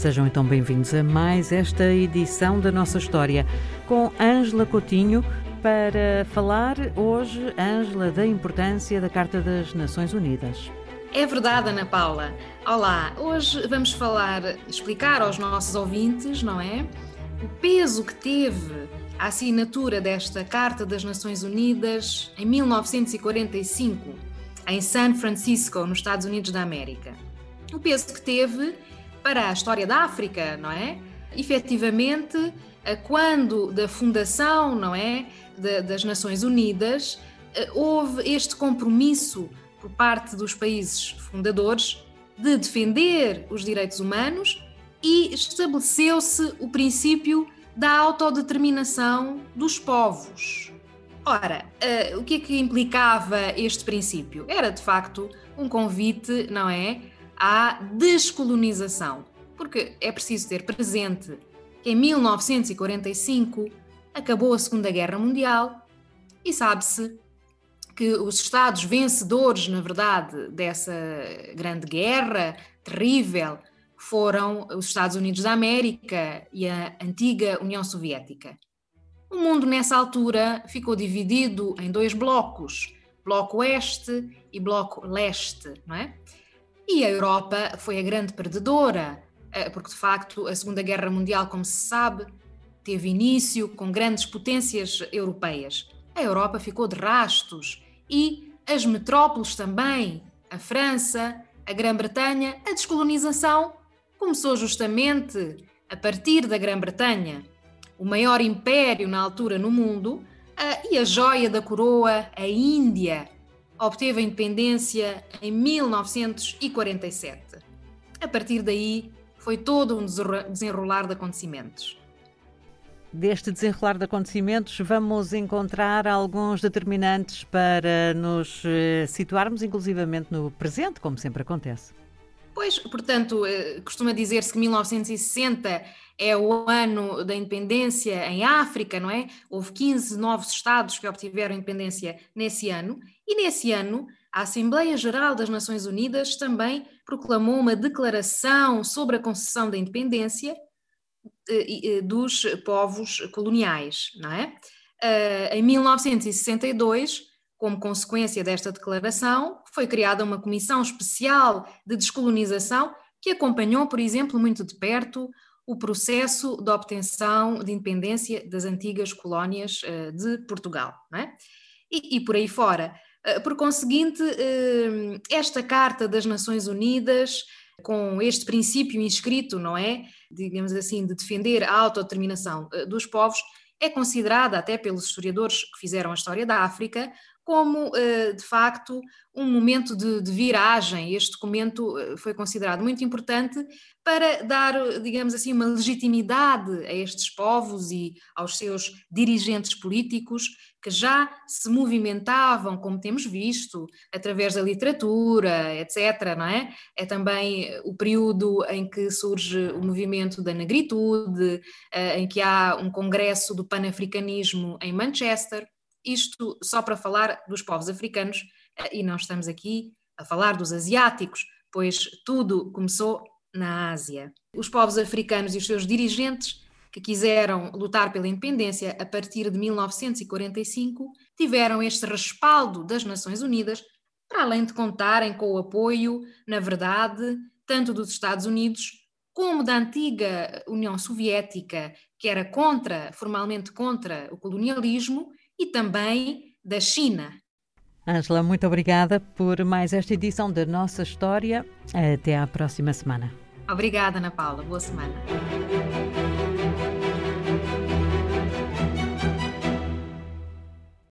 Sejam então bem-vindos a mais esta edição da nossa história com Ângela Coutinho para falar hoje, Ângela, da importância da Carta das Nações Unidas. É verdade, Ana Paula. Olá, hoje vamos falar, explicar aos nossos ouvintes, não é? O peso que teve a assinatura desta Carta das Nações Unidas em 1945, em San Francisco, nos Estados Unidos da América. O peso que teve para a história da África, não é? Efetivamente, quando da fundação, não é, das Nações Unidas, eh, houve este compromisso por parte dos países fundadores de defender os direitos humanos e estabeleceu-se o princípio da autodeterminação dos povos. Ora, uh, o que é que implicava este princípio? Era de facto um convite, não é, à descolonização, porque é preciso ter presente que em 1945 acabou a Segunda Guerra Mundial e sabe-se que os Estados vencedores, na verdade, dessa grande guerra terrível foram os Estados Unidos da América e a antiga União Soviética. O mundo, nessa altura, ficou dividido em dois blocos, Bloco Oeste e Bloco Leste, não é? E a Europa foi a grande perdedora, eh, porque de facto a Segunda Guerra Mundial, como se sabe, teve início com grandes potências europeias. A Europa ficou de rastos e as metrópoles também, a França, a Grã-Bretanha, a descolonização começou justamente a partir da Grã-Bretanha, o maior império na altura no mundo, e a joia da coroa, a Índia, obteve a independência em 1947. A partir daí, foi todo um desenrolar de acontecimentos. Deste desenrolar de acontecimentos, vamos encontrar alguns determinantes para nos eh, situarmos, inclusivamente, no presente, como sempre acontece. Pois, portanto, eh, costuma dizer-se que 1960 é o ano da independência em África, não é? Houve 15 novos estados que obtiveram independência nesse ano, e nesse ano a Assembleia Geral das Nações Unidas também proclamou uma declaração sobre a concessão da independência eh, eh, dos povos coloniais, não é? Em 1962 como consequência desta declaração, foi criada uma comissão especial de descolonização que acompanhou, por exemplo, muito de perto o processo de obtenção de independência das antigas colónias eh, de Portugal, é? e, e, por aí fora. Eh, por conseguinte, eh, esta Carta das Nações Unidas, com este princípio inscrito, não é? Digamos assim, de defender a autodeterminação dos povos, é considerada, até pelos historiadores que fizeram a história da África, como, eh, de facto, um momento de, de, viragem. Este documento eh, foi considerado muito importante para dar, digamos assim, uma legitimidade a estes povos e aos seus dirigentes políticos que já se movimentavam, como temos visto, através da literatura, etc. Não é? é também o período em que surge o movimento da negritude, eh, em que há um congresso do panafricanismo em Manchester. Isto só para falar dos povos africanos, eh, e não estamos aqui a falar dos asiáticos, pois tudo começou na Ásia. Os povos africanos e os seus dirigentes que quiseram lutar pela independência a partir de 1945 tiveram este respaldo das Nações Unidas, para além de contarem com o apoio, na verdade, tanto dos Estados Unidos como da antiga União Soviética, que era contra, formalmente contra o colonialismo, e também da China. Ângela, muito obrigada por mais esta edição da nossa história. Até à próxima semana. Obrigada, Ana Paula. Boa semana.